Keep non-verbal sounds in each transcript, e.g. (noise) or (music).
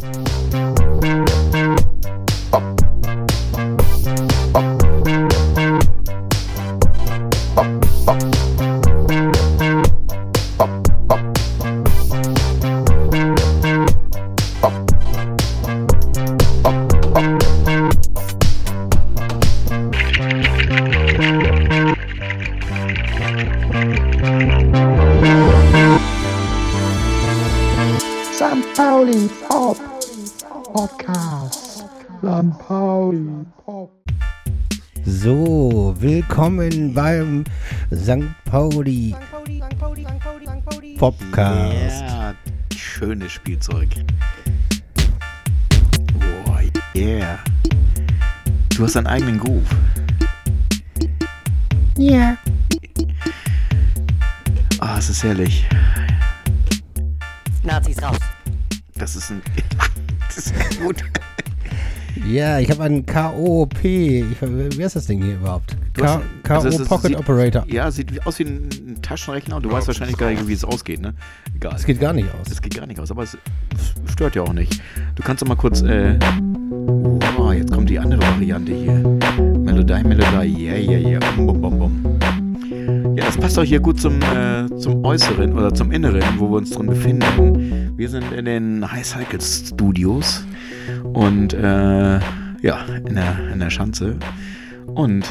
St. beim St. Pauli Podcast. Ja, schönes Spielzeug. Boah, yeah. Du hast deinen eigenen Groove. Ja. Ah, es ist herrlich. Ja, ich habe einen KOP. Wer ist das Ding hier überhaupt? Also es KO ist- Pocket sieht- Operator. Ja, sieht wie- aus wie ein, Taschenrechner und du weißt wahrscheinlich gar nicht, wie es ausgeht, ne? Egal. Das geht gar nicht aus. Es geht gar nicht aus, aber es stört ja auch nicht. Du kannst doch mal kurz, äh. Oh, jetzt kommt die andere Variante hier. Melodie, Melodie, yeah, yeah, yeah. Bum, bum, bum, bum. Ja, das passt auch hier gut zum, äh, zum Äußeren oder zum Inneren, wo wir uns drin befinden. Wir sind in den High Cycles Studios und, äh, ja, in der, in der Schanze und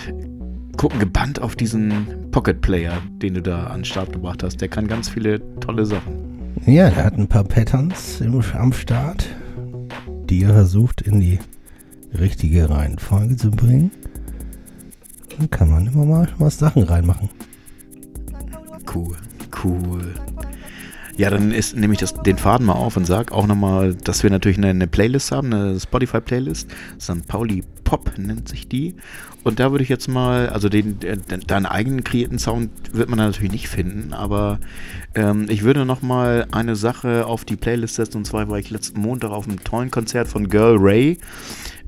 gucken gebannt auf diesen Pocket Player, den du da an den Start gebracht hast. Der kann ganz viele tolle Sachen. Ja, der hat ein paar Patterns im, am Start, die er versucht in die richtige Reihenfolge zu bringen. Dann kann man immer mal was Sachen reinmachen. Cool, cool. Ja, dann ist, nehme ich das, den Faden mal auf und sag auch nochmal, dass wir natürlich eine, eine Playlist haben, eine Spotify-Playlist. St. Pauli Pop nennt sich die. Und da würde ich jetzt mal, also den, den, deinen eigenen kreierten Sound wird man da natürlich nicht finden, aber ähm, ich würde nochmal eine Sache auf die Playlist setzen. Und zwar war ich letzten Montag auf einem tollen Konzert von Girl Ray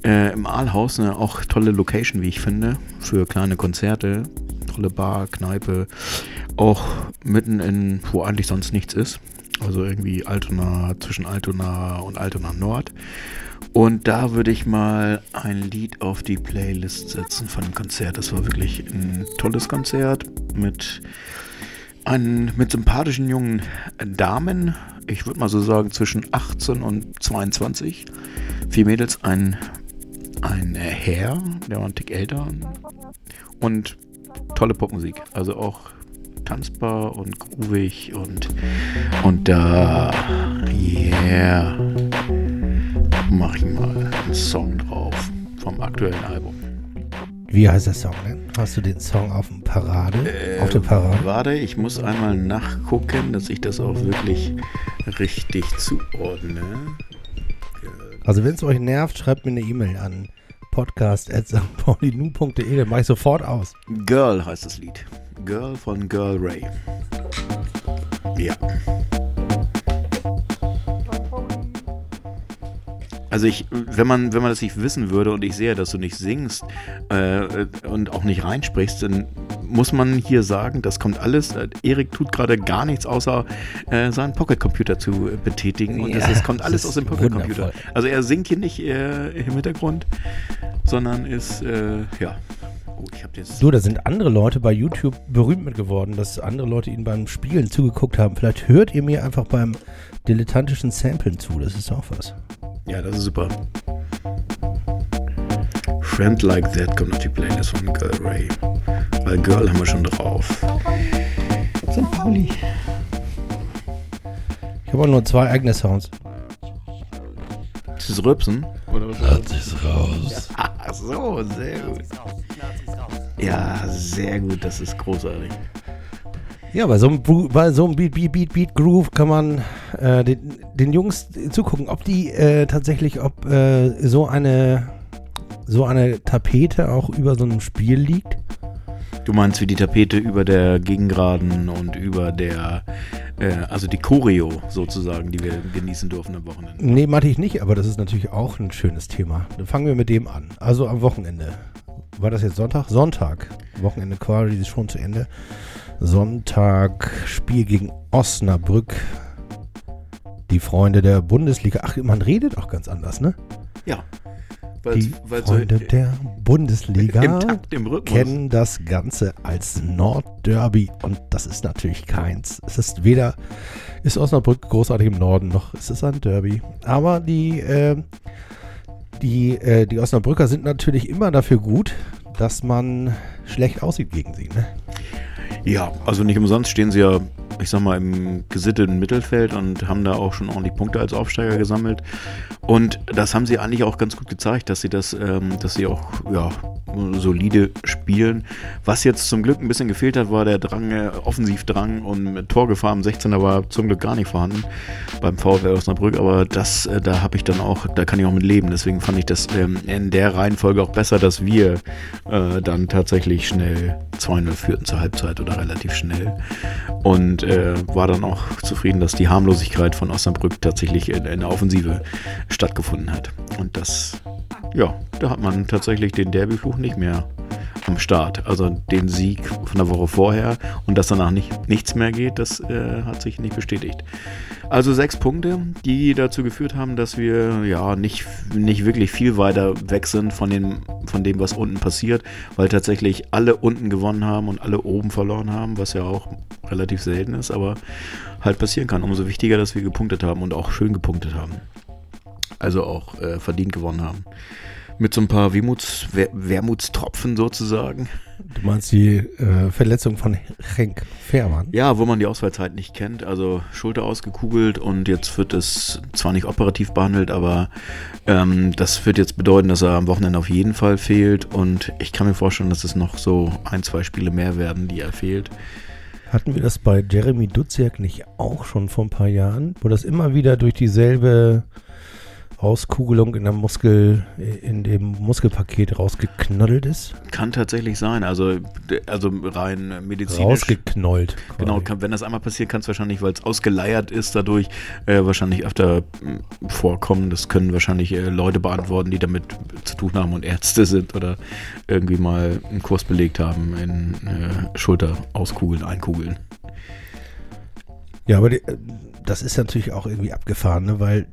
äh, im Aalhaus. Eine auch tolle Location, wie ich finde, für kleine Konzerte. Tolle Bar, Kneipe. Auch mitten in, wo eigentlich sonst nichts ist. Also irgendwie Altona, zwischen Altona und Altona Nord. Und da würde ich mal ein Lied auf die Playlist setzen von dem Konzert. Das war wirklich ein tolles Konzert mit, ein, mit sympathischen jungen Damen. Ich würde mal so sagen zwischen 18 und 22. Vier Mädels, ein, ein Herr, der war ein Tick älter. Und tolle Popmusik. Also auch tanzbar und groovig und, und da, yeah, mach ich mal einen Song drauf vom aktuellen Album. Wie heißt der Song denn? Hast du den Song auf dem Parade? auf der Parade? Warte, ich muss einmal nachgucken, dass ich das auch wirklich richtig zuordne. Also wenn es euch nervt, schreibt mir eine E-Mail an podcast.stpaulinu.de, dann mache ich sofort aus. Girl heißt das Lied. Girl von Girl Ray. Ja. Also ich, wenn man, wenn man das nicht wissen würde und ich sehe, dass du nicht singst äh, und auch nicht reinsprichst, dann muss man hier sagen, das kommt alles. Äh, Erik tut gerade gar nichts, außer äh, seinen Pocket-Computer zu betätigen. Und Ja, das, kommt alles aus dem Pocket-Computer. Also er singt hier nicht äh, im Hintergrund, sondern ist, äh, ja. Oh, ich jetzt. Du, da sind andere Leute bei YouTube berühmt mit geworden, dass andere Leute ihnen beim Spielen zugeguckt haben. Vielleicht hört ihr mir einfach beim dilettantischen Samplen zu, das ist auch was. Ja, das ist super. Friend Like That kommt auf die Playlist von Girl Ray. Weil Girl haben wir schon drauf. St. Pauli. Ich habe auch nur zwei eigene Sounds. Ist das Rübsen? Oder was? ist raus. (laughs) Ach so, sehr gut. Nazis. Nazis. Ja, sehr gut, das ist großartig. Ja, bei so einem, bei so einem Beat, Beat, Beat, Beat Groove kann man äh, den, den Jungs zugucken, ob die äh, tatsächlich, ob äh, so eine so eine Tapete auch über so einem Spiel liegt. Du meinst wie die Tapete über der Gegengraden und über der, äh, also die Choreo sozusagen, die wir genießen durften am Wochenende. Nee, meinte ich nicht, aber das ist natürlich auch ein schönes Thema. Dann fangen wir mit dem an. Also am Wochenende. War das jetzt Sonntag? Sonntag. Wochenende quasi ist schon zu Ende. Sonntag Spiel gegen Osnabrück. die Freunde der Bundesliga. Ach, man redet auch ganz anders, ne? Ja. Die Freunde der Bundesliga im Takt, im Rhythmus. kennen das Ganze als Nordderby und das ist natürlich keins. Es ist weder, ist Osnabrück großartig im Norden, noch ist es ein Derby. Aber die, äh, die, äh, die Osnabrücker sind natürlich immer dafür gut, dass man schlecht aussieht gegen sie. Ne? Ja, also nicht umsonst stehen sie ja, ich sag mal, im gesitteten Mittelfeld und haben da auch schon ordentlich Punkte als Aufsteiger gesammelt. Und das haben sie eigentlich auch ganz gut gezeigt, dass sie das, ähm, dass sie auch ja, solide spielen. Was jetzt zum Glück ein bisschen gefehlt hat, war der Drang, äh, Offensivdrang und Torgefahr am 16er war zum Glück gar nicht vorhanden beim VfL Osnabrück, aber das, äh, da habe ich dann auch, da kann ich auch mit leben. Deswegen fand ich das ähm, in der Reihenfolge auch besser, dass wir äh, dann tatsächlich schnell 2-0 führten zur Halbzeit oder relativ schnell. Und äh, war dann auch zufrieden, dass die Harmlosigkeit von Osnabrück tatsächlich in, in der Offensive stattgefunden hat. Und das, ja, da hat man tatsächlich den Derbyfluch nicht mehr am Start. Also den Sieg von der Woche vorher und dass danach nicht, nichts mehr geht, das äh, hat sich nicht bestätigt. Also sechs Punkte, die dazu geführt haben, dass wir ja nicht, nicht wirklich viel weiter weg sind von, den, von dem, was unten passiert, weil tatsächlich alle unten gewonnen haben und alle oben verloren haben, was ja auch relativ selten ist, aber halt passieren kann. Umso wichtiger, dass wir gepunktet haben und auch schön gepunktet haben. Also auch äh, verdient gewonnen haben mit so ein paar Wehmuts, Wer Wermutstropfen sozusagen. Du meinst die äh, Verletzung von Henk Fährmann? Ja, wo man die Ausfallzeit nicht kennt. Also Schulter ausgekugelt und jetzt wird es zwar nicht operativ behandelt, aber ähm, das wird jetzt bedeuten, dass er am Wochenende auf jeden Fall fehlt. Und ich kann mir vorstellen, dass es noch so ein, zwei Spiele mehr werden, die er fehlt. Hatten wir das bei Jeremy Duziak nicht auch schon vor ein paar Jahren, wo das immer wieder durch dieselbe Auskugelung in der Muskel, in dem Muskelpaket rausgeknoddelt ist? Kann tatsächlich sein. Also, also rein medizinisch. Rausgeknollt. Genau, kann, wenn das einmal passiert, kann es wahrscheinlich, weil es ausgeleiert ist, dadurch äh, wahrscheinlich öfter hm, vorkommen. Das können wahrscheinlich äh, Leute beantworten, die damit zu tun haben und Ärzte sind oder irgendwie mal einen Kurs belegt haben in äh, Schulter auskugeln, einkugeln. Ja, aber die, äh, das ist natürlich auch irgendwie abgefahren, ne? weil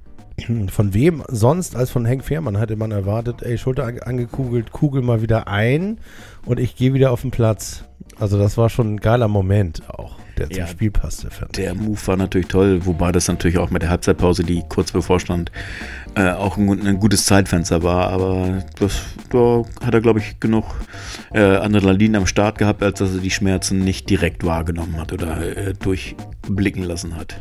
(clears throat) von wem sonst als von Henk Fehrmann hätte man erwartet, ey, Schulter angekugelt, Kugel mal wieder ein und ich gehe wieder auf den Platz. Also das war schon ein geiler Moment auch, der zum Spiel passte. Der Move war natürlich toll, wobei das natürlich auch mit der Halbzeitpause, die kurz bevorstand, äh, auch ein, ein, gutes Zeitfenster war. Aber das, da hat er, glaube ich, genug äh, Adrenalin am Start gehabt, als dass er die Schmerzen nicht direkt wahrgenommen hat oder äh, durchblicken lassen hat.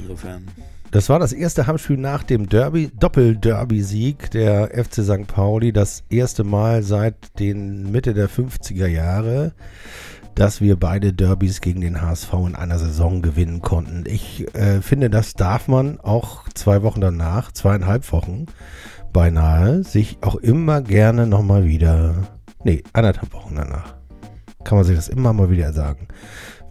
Insofern. Das war das erste Heimspiel nach dem Derby, Doppel-Derby-Sieg der FC St. Pauli. Das erste Mal seit den Mitte der 50er Jahre, dass wir beide Derbys gegen den HSV in einer Saison gewinnen konnten. Ich äh, finde, das darf man auch zwei Wochen danach, zweieinhalb Wochen beinahe, sich auch immer gerne nochmal wieder, nee, anderthalb Wochen danach, kann man sich das immer mal wieder sagen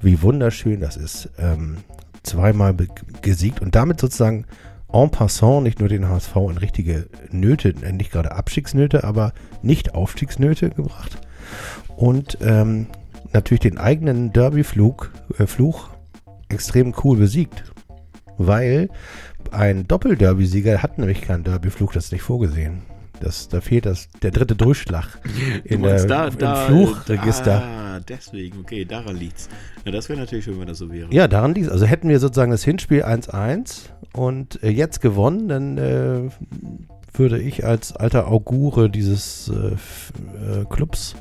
wie wunderschön das ist. Ähm, zweimal gesiegt und damit sozusagen en passant nicht nur den HSV in richtige Nöte, äh, nicht gerade Abstiegsnöte, aber nicht Aufstiegsnöte gebracht. Und ähm, natürlich den eigenen Derby-Flug, äh, Fluch extrem cool besiegt. Weil ein Doppel-Derby-Sieger hat nämlich keinen Derby-Flug, das ist nicht vorgesehen. Das, da fehlt das, der dritte Durchschlag in der, da, im da, Fluchregister. Ah, deswegen, okay, daran liegt's. Ja, das wäre natürlich schön, wenn das so wäre. Ja, daran liegt Also hätten wir sozusagen das Hinspiel 1-1 und äh, jetzt gewonnen, dann äh, würde ich als alter Augure dieses äh, äh Clubs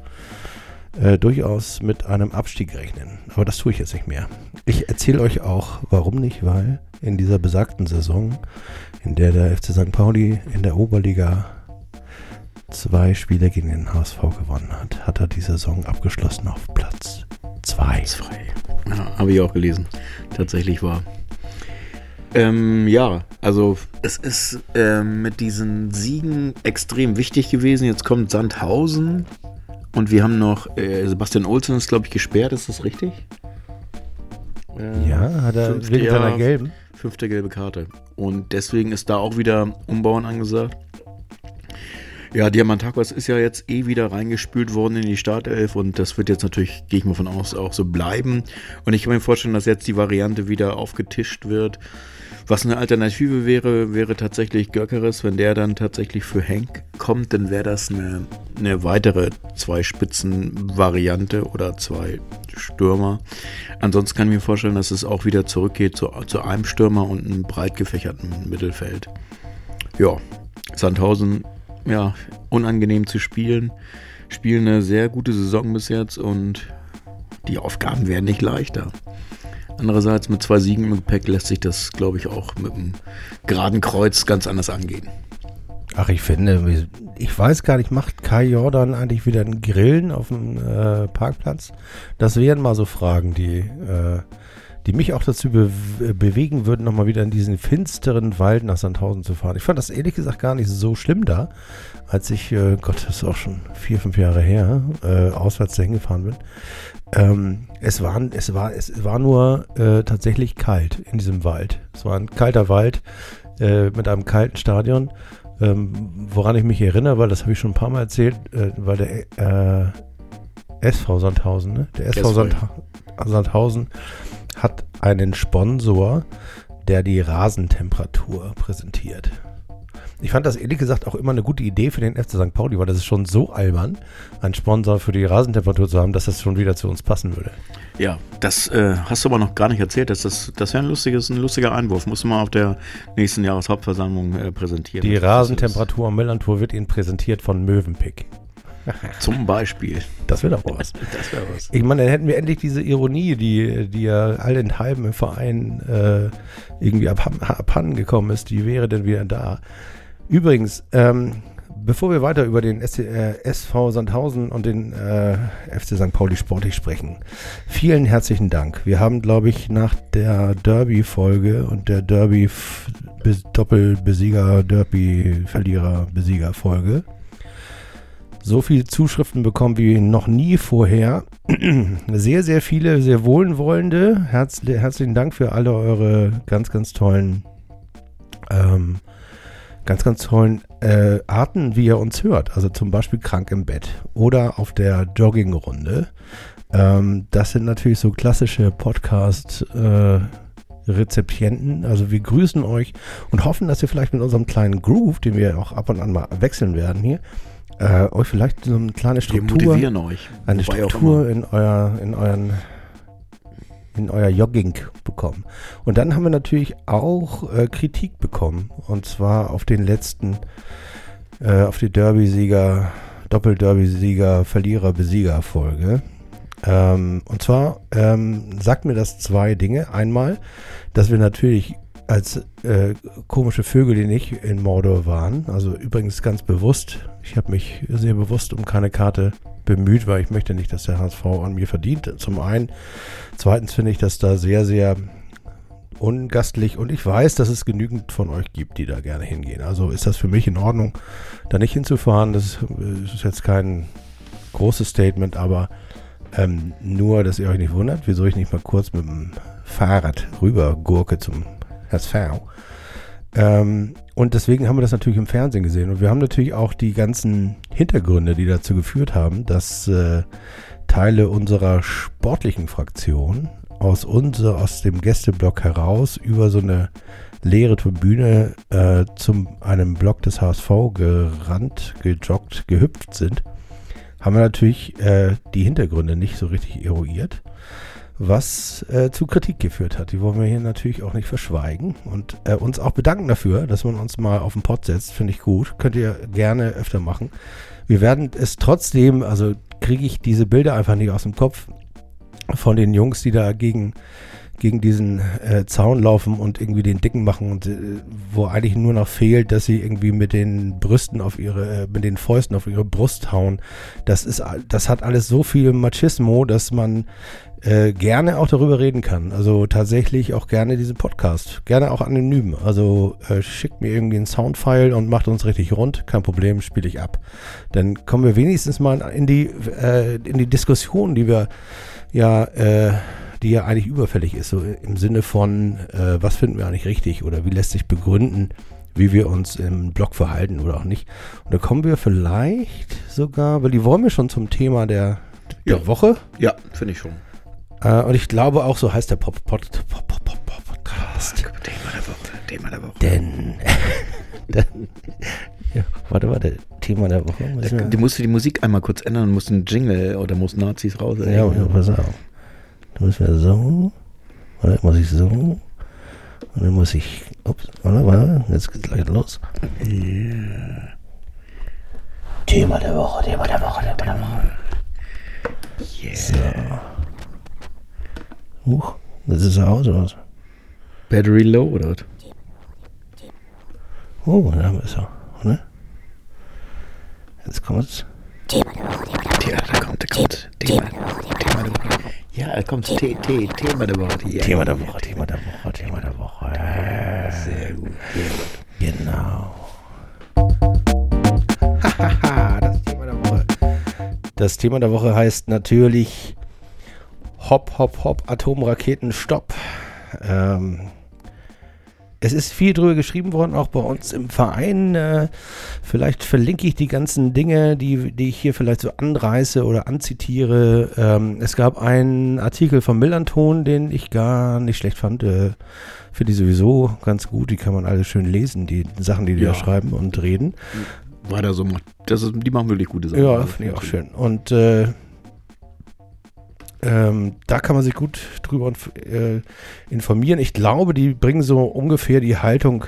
äh, durchaus mit einem Abstieg rechnen. Aber das tue ich jetzt nicht mehr. Ich erzähle euch auch, warum nicht, weil in dieser besagten Saison, in der der FC St. Pauli in der Oberliga zwei Spiele gegen den HSV gewonnen hat, hat er die Saison abgeschlossen auf Platz 2. Ja, habe ich auch gelesen. Tatsächlich war. Ähm, ja, also es ist ähm, mit diesen Siegen extrem wichtig gewesen. Jetzt kommt Sandhausen und wir haben noch äh, Sebastian Olsen ist glaube ich gesperrt, ist das richtig? Äh, ja, hat er wegen seiner gelben. Fünfte gelbe Karte. Und deswegen ist da auch wieder Umbauen angesagt. Ja, Diamantakos ist ja jetzt eh wieder reingespült worden in die Startelf und das wird jetzt natürlich, gehe ich mal von aus, auch so bleiben. Und ich kann mir vorstellen, dass jetzt die Variante wieder aufgetischt wird Was eine Alternative wäre, wäre tatsächlich Gökeres. Wenn der dann tatsächlich für Henk kommt, dann wäre das eine, eine weitere Zwei-Spitzen-Variante oder zwei Stürmer. Ansonsten kann ich mir vorstellen, dass es auch wieder zurückgeht zu, zu einem Stürmer und einem breit gefächerten Mittelfeld. Ja, Sandhausen, ja, unangenehm zu spielen. Spielen eine sehr gute Saison bis jetzt und die Aufgaben werden nicht leichter. Andererseits mit zwei Siegen im Gepäck lässt sich das, glaube ich, auch mit einem geraden Kreuz ganz anders angehen. Ach, ich finde, ich weiß gar nicht, macht Kai Jordan eigentlich wieder ein Grillen auf dem äh, Parkplatz? Das wären mal so Fragen, die, äh, die mich auch dazu be bewegen würden, nochmal wieder in diesen finsteren Wald nach Sandhausen zu fahren. Ich fand das ehrlich gesagt gar nicht so schlimm da, als ich, äh, Gott, das ist auch schon vier, fünf Jahre her, äh, auswärts dahin gefahren bin. Ähm, es, war, es, war, es war nur äh, tatsächlich kalt in diesem Wald. Es war ein kalter Wald äh, mit einem kalten Stadion. Ähm, woran ich mich erinnere, weil das habe ich schon ein paar Mal erzählt, äh, weil der äh, SV Sandhausen, ne? der SV Sandha Sandhausen hat einen Sponsor, der die Rasentemperatur präsentiert. Ich fand das ehrlich gesagt auch immer eine gute Idee für den FC St. Pauli, weil das ist schon so albern, einen Sponsor für die Rasentemperatur zu haben, dass das schon wieder zu uns passen würde. Ja, das äh, hast du aber noch gar nicht erzählt. Das, das, das wäre ein, lustiges, ein lustiger Einwurf. Muss man auf der nächsten Jahreshauptversammlung äh, präsentieren. Die Rasentemperatur am Millantor wird Ihnen präsentiert von Mövenpick. (laughs) Zum Beispiel. Das wäre doch was. das wäre was. Ich meine, dann hätten wir endlich diese Ironie, die, die ja allenthalben im Verein äh, irgendwie abhanden gekommen ist, die wäre dann wieder da. Übrigens, ähm, bevor wir weiter über den SC, äh, SV Sandhausen und den äh, FC St. Pauli sportlich sprechen, vielen herzlichen Dank. Wir haben, glaube ich, nach der Derby-Folge und der Derby-Doppelbesieger, Derby-Verlierer-Besieger-Folge so viele Zuschriften bekommen wie noch nie vorher. (clears throat) sehr, sehr viele, sehr wohlwollende. Herz, herzlichen Dank für alle eure ganz, ganz tollen ähm, ganz, ganz tollen äh, Arten, wie ihr uns hört. Also zum Beispiel krank im Bett oder auf der Joggingrunde. Ähm, das sind natürlich so klassische Podcast- äh, Rezipienten. Also wir grüßen euch und hoffen, dass ihr vielleicht mit unserem kleinen Groove, den wir auch ab und an mal wechseln werden hier, äh, euch vielleicht so eine kleine Struktur, wir motivieren euch. eine Struktur in, euer, in euren in euer Jogging bekommen. Und dann haben wir natürlich auch äh, Kritik bekommen. Und zwar auf den letzten, äh, auf die Derby-Sieger, Doppel-Derby-Sieger, Verlierer-Besieger-Folge. Ähm, und zwar ähm, sagt mir das zwei Dinge. Einmal, dass wir natürlich als äh, komische Vögel, die nicht in Mordor waren, also übrigens ganz bewusst, ich habe mich sehr bewusst um keine Karte bemüht, weil ich möchte nicht, dass der HSV an mir verdient. Zum einen. Zweitens finde ich das da sehr, sehr ungastlich und ich weiß, dass es genügend von euch gibt, die da gerne hingehen. Also ist das für mich in Ordnung, da nicht hinzufahren. Das ist jetzt kein großes Statement, aber ähm, nur, dass ihr euch nicht wundert, wieso ich nicht mal kurz mit dem Fahrrad rüber gurke zum HSV. Ähm, und deswegen haben wir das natürlich im Fernsehen gesehen. Und wir haben natürlich auch die ganzen Hintergründe, die dazu geführt haben, dass äh, Teile unserer sportlichen Fraktion aus, unser, aus dem Gästeblock heraus über so eine leere Tribüne äh, zum einem Block des HSV gerannt, gejoggt, gehüpft sind, haben wir natürlich äh, die Hintergründe nicht so richtig eruiert was äh, zu Kritik geführt hat. Die wollen wir hier natürlich auch nicht verschweigen und äh, uns auch bedanken dafür, dass man uns mal auf den Pott setzt. Finde ich gut. Könnt ihr gerne öfter machen. Wir werden es trotzdem, also kriege ich diese Bilder einfach nicht aus dem Kopf von den Jungs, die da gegen, gegen diesen äh, Zaun laufen und irgendwie den Dicken machen und äh, wo eigentlich nur noch fehlt, dass sie irgendwie mit den Brüsten auf ihre, äh, mit den Fäusten auf ihre Brust hauen. Das ist, das hat alles so viel Machismo, dass man äh, gerne auch darüber reden kann. Also tatsächlich auch gerne diesen Podcast. Gerne auch anonym. Also äh, schickt mir irgendwie einen Soundfile und macht uns richtig rund. Kein Problem, spiele ich ab. Dann kommen wir wenigstens mal in die, äh, in die Diskussion, die wir ja, äh, die ja eigentlich überfällig ist. So im Sinne von, äh, was finden wir eigentlich richtig oder wie lässt sich begründen, wie wir uns im Blog verhalten oder auch nicht. Und da kommen wir vielleicht sogar, weil die wollen wir schon zum Thema der, der Ja. Woche. Ja, finde ich schon. Äh, und ich glaube auch, so heißt der Pop, Pod, Pop, Pop, Pop, Podcast. Thema der Woche. Thema der Woche. Denn. (laughs) denn ja, warte, warte. Thema der Woche. Wir- Du musst die Musik einmal kurz ändern und musst einen Jingle oder musst Nazis raus. Ja, ja, pass auf. Dann müssen wir so. Warte, muss ich so. Und dann muss ich. Ups, warte, warte. Jetzt geht's gleich los. Thema der Woche, Thema der Woche, Thema der Woche. Yeah. Huch, das ist aus oder was? Battery low oder was? Oh, da haben wir es ja. Ne? Jetzt kommt's. Ja, da kommt, da kommt. Thema, Thema der Woche. Ja, kommt T, T, Thema der Woche. Ja. Thema der Woche, Thema der Woche, Thema der Woche. Sehr gut. Sehr gut. Genau. Das Thema der Woche. Das Thema der Woche heißt natürlich Hopp, Hopp, Hopp, Atomraketen, Stopp. Ähm, es ist viel drüber geschrieben worden, auch bei uns im Verein. Äh, vielleicht verlinke ich die ganzen Dinge, die, die ich hier vielleicht so anreiße oder anzitiere. Ähm, es gab einen Artikel von Millanton, den ich gar nicht schlecht fand. Äh, Finde ich sowieso ganz gut. Die kann man alle schön lesen, die Sachen, die die Ja. da schreiben und reden. Weiter so. Das ist, die machen wirklich gute Sachen. Ja, finde ich auch schön. Und äh, ähm, da kann man sich gut drüber äh, informieren. Ich glaube, die bringen so ungefähr die Haltung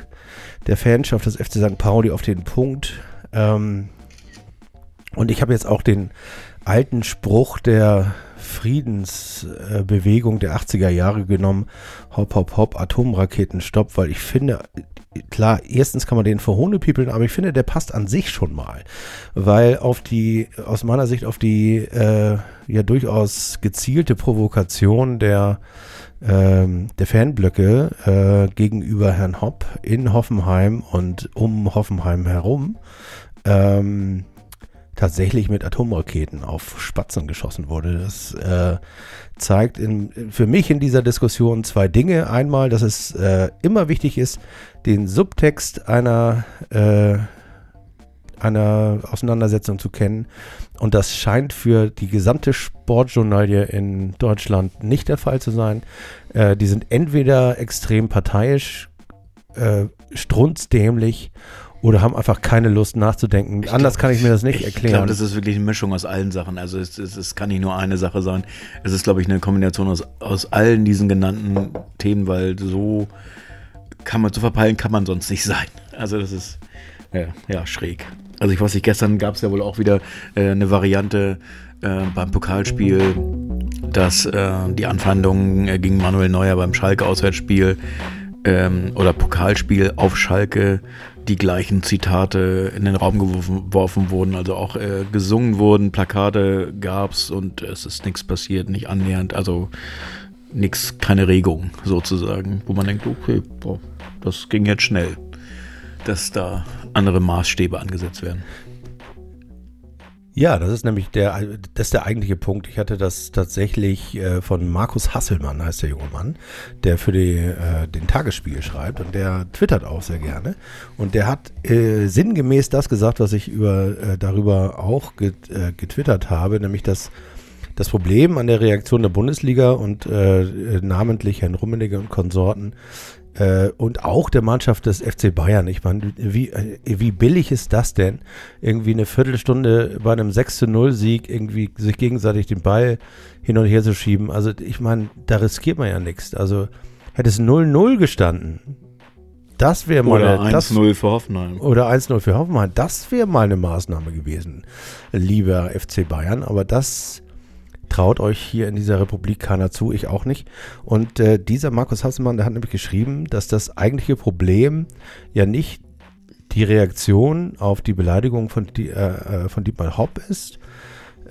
der Fanschaft des FC St. Pauli auf den Punkt. Ähm, und ich habe jetzt auch den alten Spruch der Friedensbewegung Bewegung der 80er Jahre genommen. Hopp, hopp, hopp, Atomraketen, stopp, weil ich finde, klar, erstens kann man den verhohnepiepeln, aber ich finde, der passt an sich schon mal. Weil auf die, aus meiner Sicht, auf die äh, ja durchaus gezielte Provokation der, ähm, der Fanblöcke äh, gegenüber Herrn Hopp in Hoffenheim und um Hoffenheim herum ähm, tatsächlich mit Atomraketen auf Spatzen geschossen wurde. Das äh, zeigt in, für mich in dieser Diskussion zwei Dinge. Einmal, dass es äh, immer wichtig ist, den Subtext einer, äh, einer Auseinandersetzung zu kennen. Und das scheint für die gesamte Sportjournalie in Deutschland nicht der Fall zu sein. Äh, die sind entweder extrem parteiisch, äh, strunzdämlich oder haben einfach keine Lust nachzudenken. Ich Anders glaub, kann ich mir das nicht Ich erklären. glaube, das ist wirklich eine Mischung aus allen Sachen. Also es, es, es kann nicht nur eine Sache sein. Es ist, glaube ich, eine Kombination aus, aus allen diesen genannten Themen, weil so kann man, so verpeilen kann man sonst nicht sein. Also das ist, ja, ja schräg. Also ich weiß nicht, gestern gab es ja wohl auch wieder äh, eine Variante äh, beim Pokalspiel, dass äh, die Anfeindungen äh, gegen Manuel Neuer beim Schalke-Auswärtsspiel ähm, oder Pokalspiel auf Schalke die gleichen Zitate in den Raum geworfen, wurden, also auch äh, gesungen wurden, Plakate gab's und es ist nichts passiert, nicht annähernd, also nichts, keine Regung sozusagen, wo man denkt, okay, boah, das ging jetzt schnell, dass da andere Maßstäbe angesetzt werden. Ja, das ist nämlich der, das ist der eigentliche Punkt. Ich hatte das tatsächlich äh, von Markus Hasselmann, heißt der junge Mann, der für die, äh, den Tagesspiegel schreibt und der twittert auch sehr gerne. Und der hat äh, sinngemäß das gesagt, was ich über, äh, darüber auch äh, getwittert habe, nämlich dass das Problem an der Reaktion der Bundesliga und äh, namentlich Herrn Rummenigge und Konsorten äh, und auch der Mannschaft des FC Bayern. Ich meine, wie, äh, wie billig ist das denn? Irgendwie eine Viertelstunde bei einem 6 zu 0 Sieg irgendwie sich gegenseitig den Ball hin und her zu schieben. Also ich meine, da riskiert man ja nichts. Also hätte es 0-0 gestanden, das wäre mal Oder eine, das, 1-0 für Hoffenheim. oder 1-0 für Hoffenheim. Das wäre mal eine Maßnahme gewesen, lieber FC Bayern. Aber das traut euch hier in dieser Republik keiner zu, ich auch nicht. Und äh, dieser Markus Hasselmann, der hat nämlich geschrieben, dass das eigentliche Problem ja nicht die Reaktion auf die Beleidigung von, äh, äh, von Dietmar Hopp ist.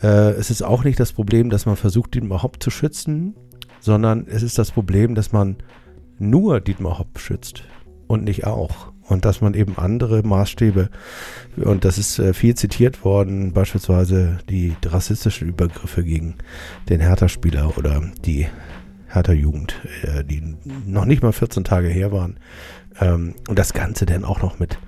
Äh, es ist auch nicht das Problem, dass man versucht, Dietmar Hopp zu schützen, sondern es ist das Problem, dass man nur Dietmar Hopp schützt und nicht auch. Und dass man eben andere Maßstäbe, und das ist äh, viel zitiert worden, beispielsweise die rassistischen Übergriffe gegen den Hertha-Spieler oder die Hertha-Jugend, äh, die noch nicht mal 14 Tage her waren. Ähm, und das Ganze dann auch noch mit,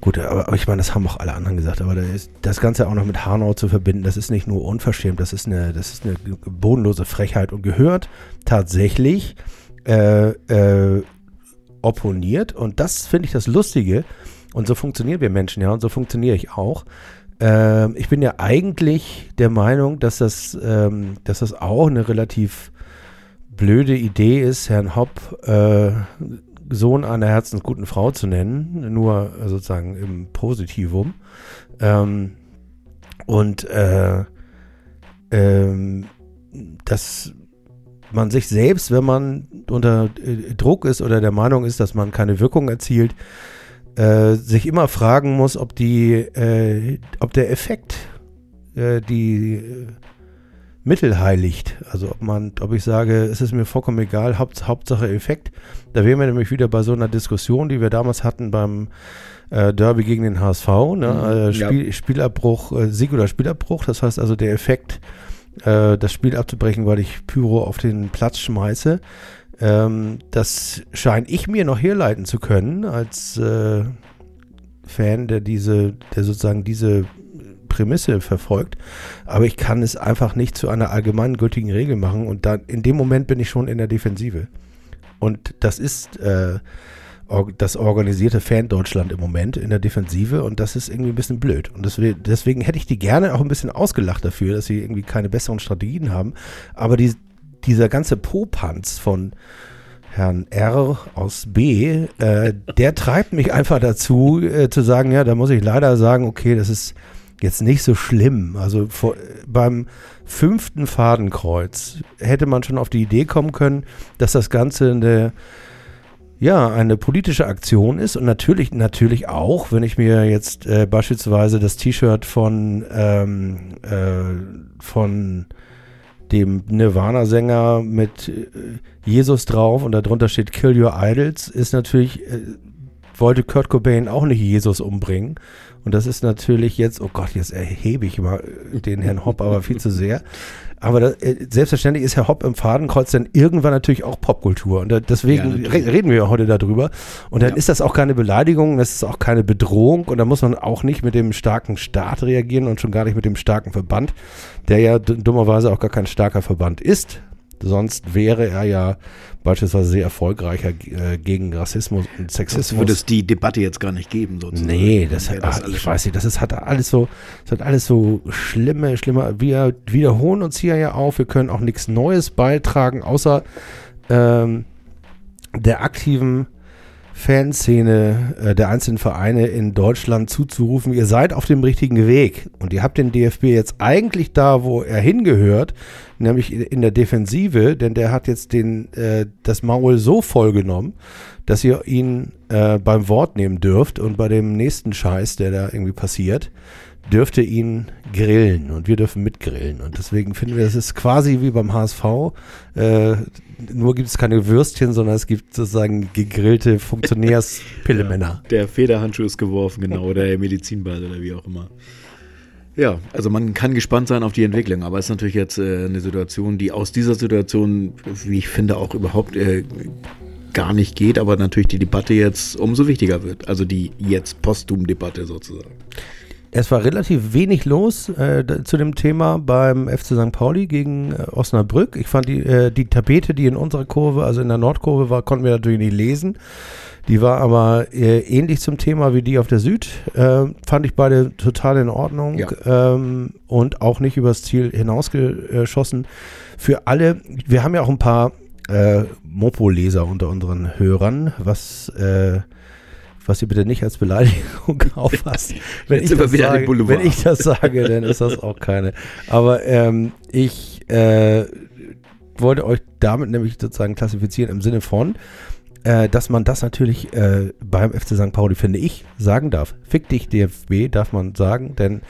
gut, aber, ich meine, das haben auch alle anderen gesagt, aber da ist, das Ganze auch noch mit Hanau zu verbinden, das ist nicht nur unverschämt, das ist eine, das ist eine bodenlose Frechheit und gehört tatsächlich äh, äh, opponiert. Und das finde ich das Lustige. Und so funktionieren wir Menschen ja und so funktioniere ich auch. Ähm, ich bin ja eigentlich der Meinung, dass das, ähm, dass das auch eine relativ blöde Idee ist, Herrn Hopp äh, Sohn einer herzensguten Frau zu nennen, nur äh, sozusagen im Positivum. Ähm, und äh, ähm, dass man sich selbst, wenn man unter äh, Druck ist oder der Meinung ist, dass man keine Wirkung erzielt, äh, sich immer fragen muss, ob die, äh, ob der Effekt äh, die äh, Mittel heiligt. Also ob man, ob ich sage, es ist mir vollkommen egal, Haupt, Hauptsache Effekt. Da wären wir nämlich wieder bei so einer Diskussion, die wir damals hatten beim äh, Derby gegen den HSV. Ne? Mhm, Spiel, ja. Spielabbruch, Sieg oder Spielabbruch. Das heißt also der Effekt, äh, das Spiel abzubrechen, weil ich Pyro auf den Platz schmeiße. Ähm, das scheine ich mir noch herleiten zu können als äh, Fan, der diese, der sozusagen diese Prämisse verfolgt. Aber ich kann es einfach nicht zu einer allgemeingültigen Regel machen. Und dann in dem Moment bin ich schon in der Defensive. Und das ist äh, das organisierte Fan-Deutschland im Moment in der Defensive. Und das ist irgendwie ein bisschen blöd. Und deswegen, deswegen hätte ich die gerne auch ein bisschen ausgelacht dafür, dass sie irgendwie keine besseren Strategien haben. Aber die, dieser ganze Popanz von Herrn R aus B, äh, (laughs) der treibt mich einfach dazu, äh, zu sagen, ja, da muss ich leider sagen, okay, das ist jetzt nicht so schlimm. Also vor, beim fünften Fadenkreuz hätte man schon auf die Idee kommen können, dass das Ganze eine ja, eine politische Aktion ist und natürlich, natürlich auch, wenn ich mir jetzt äh, beispielsweise das T-Shirt von, ähm, äh, von dem Nirvana-Sänger mit äh, Jesus drauf und darunter steht Kill Your Idols, ist natürlich, äh, wollte Kurt Cobain auch nicht Jesus umbringen. Und das ist natürlich jetzt, oh Gott, jetzt erhebe ich mal den Herrn Hopp aber viel zu sehr. (laughs) Aber das, äh, selbstverständlich ist Herr Hopp im Fadenkreuz dann irgendwann natürlich auch Popkultur. Und da, deswegen Ja, re reden wir ja heute darüber. Und dann Ja. ist das auch keine Beleidigung, das ist auch keine Bedrohung. Und da muss man auch nicht mit dem starken Staat reagieren und schon gar nicht mit dem starken Verband, der ja dummerweise auch gar kein starker Verband ist. Sonst wäre er ja beispielsweise sehr erfolgreicher äh, gegen Rassismus und Sexismus. würde es die Debatte jetzt gar nicht geben, sozusagen. Nee, das, hat, alles ich weiß nicht, das ist, hat alles so, das hat alles so schlimme, schlimme, wir wiederholen uns hier ja auf, wir können auch nichts Neues beitragen, außer ähm, der aktiven Fanszene äh, der einzelnen Vereine in Deutschland zuzurufen, ihr seid auf dem richtigen Weg. Und ihr habt den DFB jetzt eigentlich da, wo er hingehört, nämlich in, der Defensive, denn der hat jetzt den, äh, das Maul so voll genommen, dass ihr ihn äh, beim Wort nehmen dürft und bei dem nächsten Scheiß, der da irgendwie passiert, dürft ihr ihn grillen und wir dürfen mitgrillen. Und deswegen finden wir, es ist quasi wie beim HSV. Äh, nur gibt es keine Würstchen, sondern es gibt sozusagen gegrillte Funktionärspillemänner. (laughs) Der Federhandschuh ist geworfen, genau, oder der Medizinball oder wie auch immer. Ja, also man kann gespannt sein auf die Entwicklung, aber es ist natürlich jetzt äh, eine Situation, die aus dieser Situation, wie ich finde, auch überhaupt äh, gar nicht geht, aber natürlich die Debatte jetzt umso wichtiger wird. Also die jetzt Postum-Debatte sozusagen. Es war relativ wenig los äh, zu dem Thema beim FC St. Pauli gegen äh, Osnabrück. Ich fand die, äh, die Tapete, die in unserer Kurve, also in der Nordkurve war, konnten wir natürlich nicht lesen. Die war aber äh, ähnlich zum Thema wie die auf der Süd. Äh, fand ich beide total in Ordnung Ja. ähm, und auch nicht übers Ziel hinausgeschossen. Für alle, wir haben ja auch ein paar äh, Mopo-Leser unter unseren Hörern, was äh, was ihr bitte nicht als Beleidigung (laughs) auffasst. Wenn, ich das, sage, wenn ich das sage, dann ist das auch keine. Aber ähm, ich äh, wollte euch damit nämlich sozusagen klassifizieren im Sinne von, äh, dass man das natürlich äh, beim FC St. Pauli, finde ich, sagen darf. Fick dich, DFB, darf man sagen, denn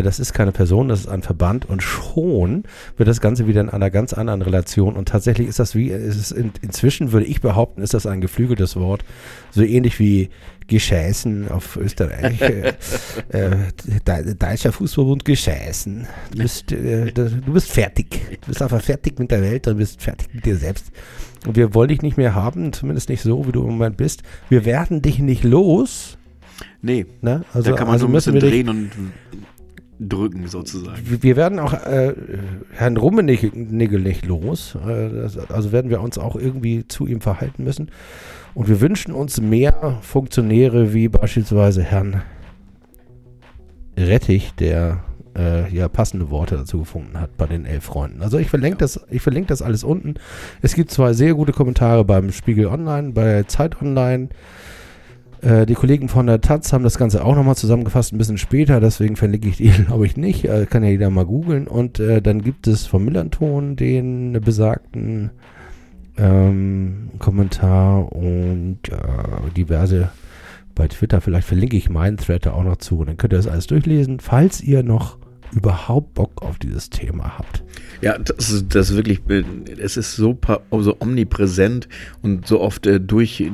das ist keine Person, das ist ein Verband und schon wird das Ganze wieder in einer ganz anderen Relation und tatsächlich ist das wie, es ist in, inzwischen würde ich behaupten, ist das ein geflügeltes Wort, so ähnlich wie Gescheißen auf Österreich. (laughs) äh, äh, De Deutscher Fußballbund gescheißen. Du bist, äh, du bist fertig. Du bist einfach fertig mit der Welt und bist fertig mit dir selbst. Und wir wollen dich nicht mehr haben, zumindest nicht so, wie du im Moment bist. Wir werden dich nicht los. Nee, Ne? Also, da kann man also so ein bisschen drehen und drücken sozusagen. wir- werden auch äh, Herrn Rummenigge nicht los. Äh, das, also werden wir uns auch irgendwie zu ihm verhalten müssen. Und wir wünschen uns mehr Funktionäre wie beispielsweise Herrn Rettich, der äh, ja passende Worte dazu gefunden hat bei den elf Freunden. Also ich verlinke das, ich verlinke das alles unten. Es gibt zwei sehr gute Kommentare beim Spiegel Online, bei Zeit Online. Äh, die Kollegen von der Taz haben das Ganze auch nochmal zusammengefasst, ein bisschen später, deswegen verlinke ich die, (laughs) glaube ich, nicht. Äh, kann ja jeder mal googeln. Und äh, dann gibt es vom Millanton den besagten ähm, Kommentar und äh, diverse bei Twitter. Vielleicht verlinke ich meinen Thread da auch noch zu. Und dann könnt ihr das alles durchlesen, falls ihr noch überhaupt Bock auf dieses Thema habt. Ja, das ist, das wirklich, es ist so, so omnipräsent und so oft äh, durch,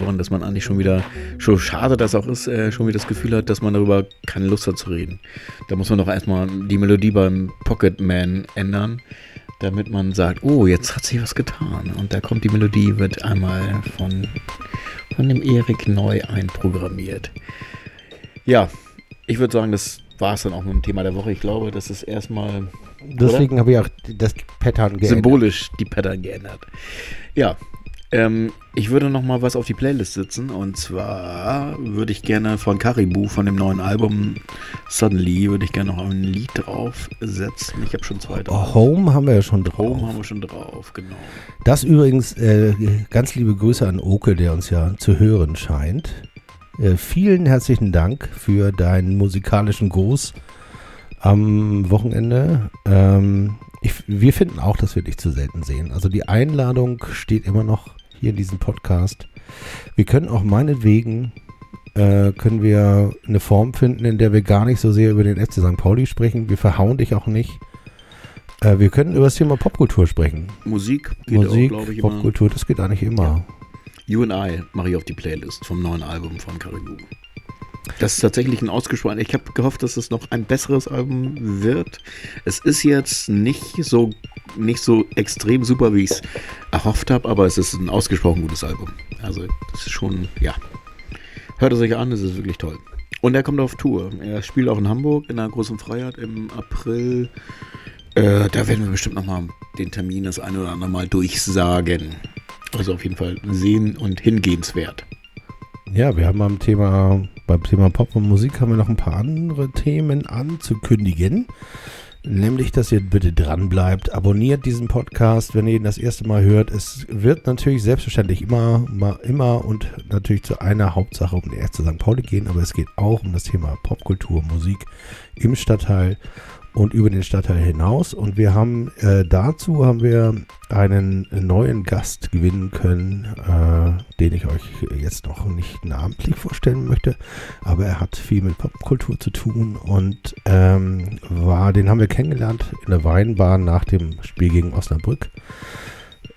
worden, dass man eigentlich schon wieder, schon schade das auch ist, äh, schon wieder das Gefühl hat, dass man darüber keine Lust hat zu reden. Da muss man doch erstmal die Melodie beim Pocket Man ändern, damit man sagt, oh, jetzt hat sich was getan. Und da kommt die Melodie, wird einmal von, von dem Erik neu einprogrammiert. Ja, ich würde sagen, das war es dann auch mit dem Thema der Woche. Ich glaube, das ist erstmal. Deswegen habe ich auch das Pattern geändert. Symbolisch die Pattern geändert. Ja. Ähm, ich würde noch mal was auf die Playlist sitzen und zwar würde ich gerne von Caribou von dem neuen Album Suddenly würde ich gerne noch ein Lied draufsetzen. Ich habe schon zwei drauf. Home haben wir ja schon drauf. Home haben wir schon drauf, genau. Das übrigens äh, ganz liebe Grüße an Oke, der uns ja zu hören scheint. Äh, vielen herzlichen Dank für deinen musikalischen Gruß am Wochenende. Ähm, ich, wir finden auch, dass wir dich zu selten sehen. Also die Einladung steht immer noch hier in diesem Podcast. Wir können auch meinetwegen äh, können wir eine Form finden, in der wir gar nicht so sehr über den FC St. Pauli sprechen. Wir verhauen dich auch nicht. Äh, wir können über das Thema Popkultur sprechen. Musik geht Musik, Popkultur, das geht eigentlich immer. Ja. You and I mache ich auf die Playlist vom neuen Album von Caribou. Das ist tatsächlich ein ausgesprochen. Ich habe gehofft, dass es noch ein besseres Album wird. Es ist jetzt nicht so, nicht so extrem super, wie ich es erhofft habe, aber es ist ein ausgesprochen gutes Album. Also, das ist schon, ja. Hört es euch an, es ist wirklich toll. Und er kommt auf Tour. Er spielt auch in Hamburg in der großen Freiheit im April. Äh, da werden wir bestimmt nochmal den Termin das eine oder andere Mal durchsagen. Also auf jeden Fall sehen und hingehenswert. Ja, wir haben beim Thema, beim Thema Pop und Musik haben wir noch ein paar andere Themen anzukündigen. Nämlich, dass ihr bitte dran bleibt. Abonniert diesen Podcast, wenn ihr ihn das erste Mal hört. Es wird natürlich selbstverständlich immer, immer und natürlich zu einer Hauptsache um die erste St. Pauli gehen, aber es geht auch um das Thema Popkultur, Musik im Stadtteil und über den Stadtteil hinaus. Und wir haben äh, dazu haben wir einen neuen Gast gewinnen können, äh, den ich euch jetzt noch nicht namentlich vorstellen möchte. Aber er hat viel mit Popkultur zu tun und ähm, war, den haben wir kennengelernt in der Weinbahn nach dem Spiel gegen Osnabrück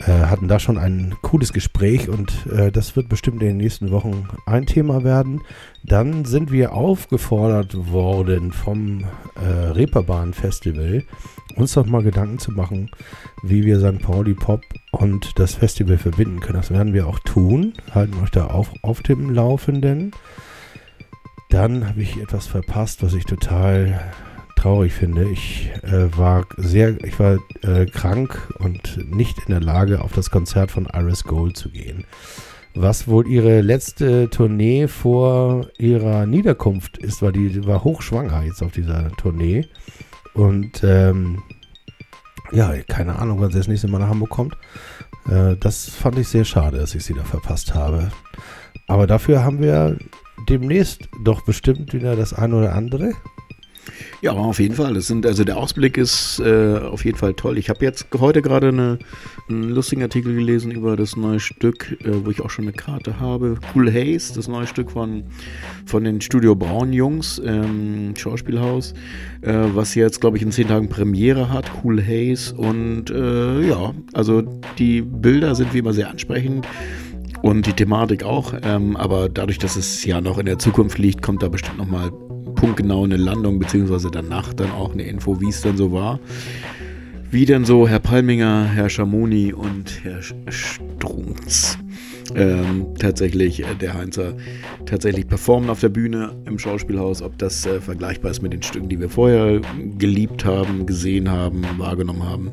hatten da schon ein cooles Gespräch und äh, das wird bestimmt in den nächsten Wochen ein Thema werden. Dann sind wir aufgefordert worden vom äh, Reeperbahn Festival, uns doch mal Gedanken zu machen, wie wir St. Pauli Pop und das Festival verbinden können. Das werden wir auch tun. Halten euch da auf, auf dem Laufenden. Dann habe ich etwas verpasst, was ich total traurig finde. Ich äh, war sehr, ich war äh, krank und nicht in der Lage, auf das Konzert von Iris Gold zu gehen. Was wohl ihre letzte Tournee vor ihrer Niederkunft ist, weil die war hochschwanger jetzt auf dieser Tournee. Und ähm, ja, keine Ahnung, wann sie das nächste Mal nach Hamburg kommt. Äh, das fand ich sehr schade, dass ich sie da verpasst habe. Aber dafür haben wir demnächst doch bestimmt wieder das eine oder andere. Ja, auf jeden Fall. Das sind, also der Ausblick ist äh, auf jeden Fall toll. Ich habe jetzt heute gerade eine, einen lustigen Artikel gelesen über das neue Stück, äh, wo ich auch schon eine Karte habe. Cool Haze, das neue Stück von, von den Studio Braun Jungs, ähm, Schauspielhaus, äh, was jetzt, glaube ich, in zehn Tagen Premiere hat. Cool Haze. Und äh, ja, also die Bilder sind wie immer sehr ansprechend. Und die Thematik auch, ähm, aber dadurch, dass es ja noch in der Zukunft liegt, kommt da bestimmt nochmal punktgenau eine Landung, beziehungsweise danach dann auch eine Info, wie es dann so war. Wie denn so Herr Palminger, Herr Schamoni und Herr Strunz. ähm, tatsächlich äh, der Heinzer tatsächlich performen auf der Bühne im Schauspielhaus, ob das äh, vergleichbar ist mit den Stücken, die wir vorher geliebt haben, gesehen haben, wahrgenommen haben.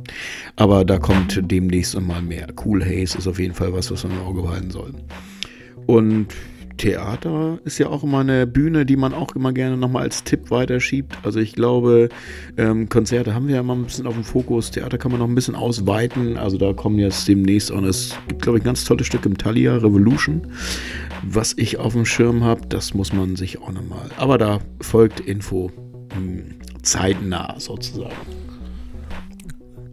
Aber da kommt demnächst nochmal mehr. Cool Haze ist auf jeden Fall was, was man im Auge behalten soll. Und Theater ist ja auch immer eine Bühne, die man auch immer gerne nochmal als Tipp weiterschiebt. Also ich glaube, ähm, Konzerte haben wir ja immer ein bisschen auf dem Fokus. Theater kann man noch ein bisschen ausweiten. Also da kommen jetzt demnächst auch, es gibt glaube ich ein ganz tolles Stück im Thalia, Revolution, was ich auf dem Schirm habe. Das muss man sich auch nochmal. Aber da folgt Info hm, zeitnah sozusagen.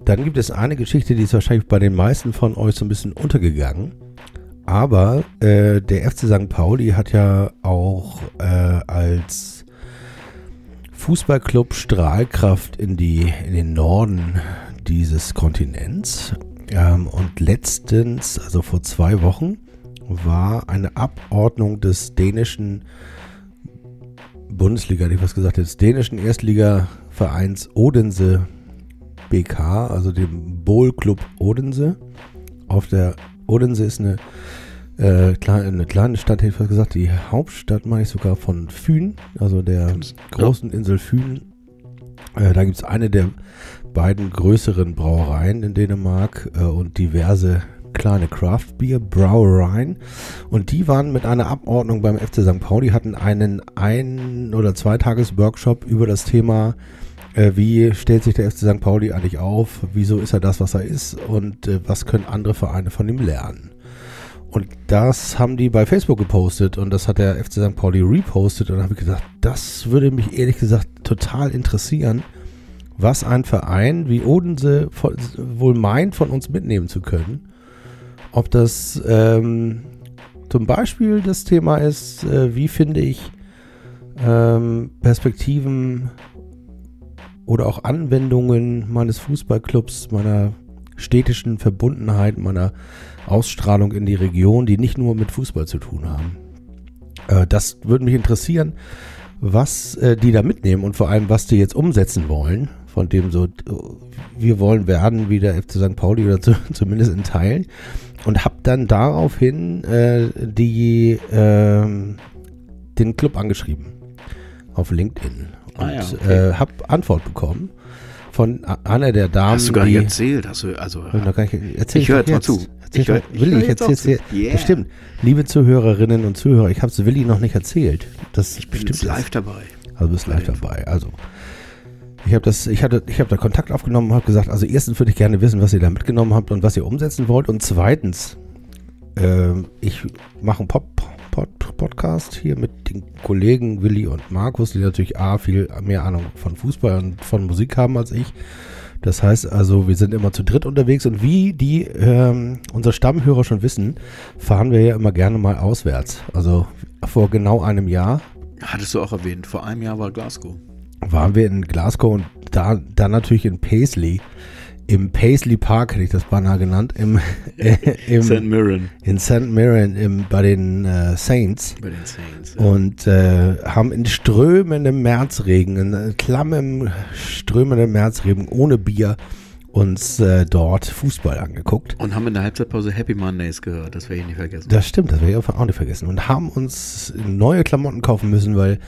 Dann gibt es eine Geschichte, die ist wahrscheinlich bei den meisten von euch so ein bisschen untergegangen. Aber äh, der FC St. Pauli hat ja auch äh, als Fußballclub Strahlkraft in, die, in den Norden dieses Kontinents. Ähm, und letztens, also vor zwei Wochen, war eine Abordnung des dänischen Bundesliga, ich was gesagt, des dänischen Erstligavereins Odense BK, also dem Bowl Club Odense, auf der Odense ist eine, äh, kleine, eine kleine Stadt, hätte ich fast gesagt, die Hauptstadt, meine ich sogar, von Fyn, also der großen Insel Fyn. Äh, da gibt es eine der beiden größeren Brauereien in Dänemark äh, und diverse kleine Craft Beer Brauereien und die waren mit einer Abordnung beim FC St. Pauli, hatten einen ein- oder zweitages Workshop über das Thema wie stellt sich der FC St. Pauli eigentlich auf? Wieso ist er das, was er ist? Und äh, was können andere Vereine von ihm lernen? Und das haben die bei Facebook gepostet und das hat der FC St. Pauli repostet und da habe ich gesagt, das würde mich ehrlich gesagt total interessieren, was ein Verein wie Odense wohl meint, von uns mitnehmen zu können. Ob das ähm, zum Beispiel das Thema ist, äh, wie finde ich ähm, Perspektiven oder auch Anwendungen meines Fußballclubs, meiner städtischen Verbundenheit, meiner Ausstrahlung in die Region, die nicht nur mit Fußball zu tun haben. Äh, das würde mich interessieren, was äh, die da mitnehmen und vor allem, was die jetzt umsetzen wollen. Von dem so, wir wollen werden wie der FC St. Pauli oder zu, (laughs) zumindest in Teilen. Und habe dann daraufhin äh, die, äh, den Club angeschrieben auf LinkedIn und ah ja, okay. äh, habe Antwort bekommen von einer der Damen. Hast du gar nicht erzählt? Hast du, also, ich, erzähl ich höre jetzt mal zu. Ich hör, Willi, ich erzähl's dir. Yeah. Das stimmt. Liebe Zuhörerinnen und Zuhörer, ich habe es Willi noch nicht erzählt. Das ich bin bestimmt live dabei. Also du bist live dabei. Also ich habe das, ich hatte, ich habe da Kontakt aufgenommen und habe gesagt, also erstens würde ich gerne wissen, was ihr da mitgenommen habt und was ihr umsetzen wollt und zweitens, äh, ich mache einen Pop Pod Podcast hier mit den Kollegen Willi und Markus, die natürlich A, viel mehr Ahnung von Fußball und von Musik haben als ich. Das heißt also, wir sind immer zu dritt unterwegs und wie die ähm, unsere Stammhörer schon wissen, fahren wir ja immer gerne mal auswärts. Also vor genau einem Jahr. Hattest du auch erwähnt, vor einem Jahr war Glasgow. Waren wir in Glasgow und da dann natürlich in Paisley im Paisley Park, hätte ich das beinahe genannt, im, (laughs) äh, (laughs) im St. Mirren. In St. Mirren im, bei den äh, Saints. Bei den Saints. Ja. Und äh, haben in strömendem Märzregen, in klammem strömendem Märzregen ohne Bier uns äh, dort Fußball angeguckt. Und haben in der Halbzeitpause Happy Mondays gehört, das werde ich nicht vergessen. Das stimmt, das werde ich auch nicht vergessen. Und haben uns neue Klamotten kaufen müssen, weil